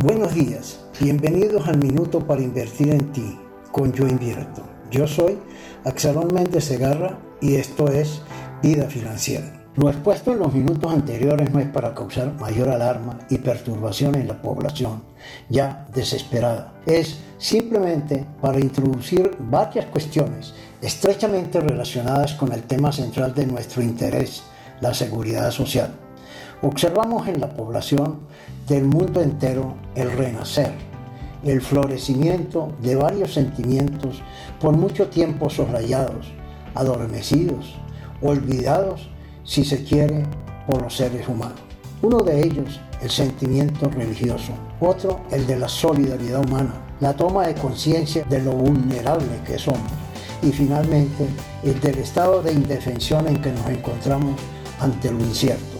Buenos días, bienvenidos al Minuto para Invertir en Ti con Yo Invierto. Yo soy Axelón Méndez Segarra y esto es Vida Financiera. Lo expuesto en los minutos anteriores no es para causar mayor alarma y perturbación en la población, ya desesperada. Es simplemente para introducir varias cuestiones estrechamente relacionadas con el tema central de nuestro interés, la seguridad social observamos en la población del mundo entero el renacer, el florecimiento de varios sentimientos por mucho tiempo soslayados, adormecidos, olvidados, si se quiere, por los seres humanos. Uno de ellos, el sentimiento religioso, otro, el de la solidaridad humana, la toma de conciencia de lo vulnerable que somos y finalmente el del estado de indefensión en que nos encontramos ante lo incierto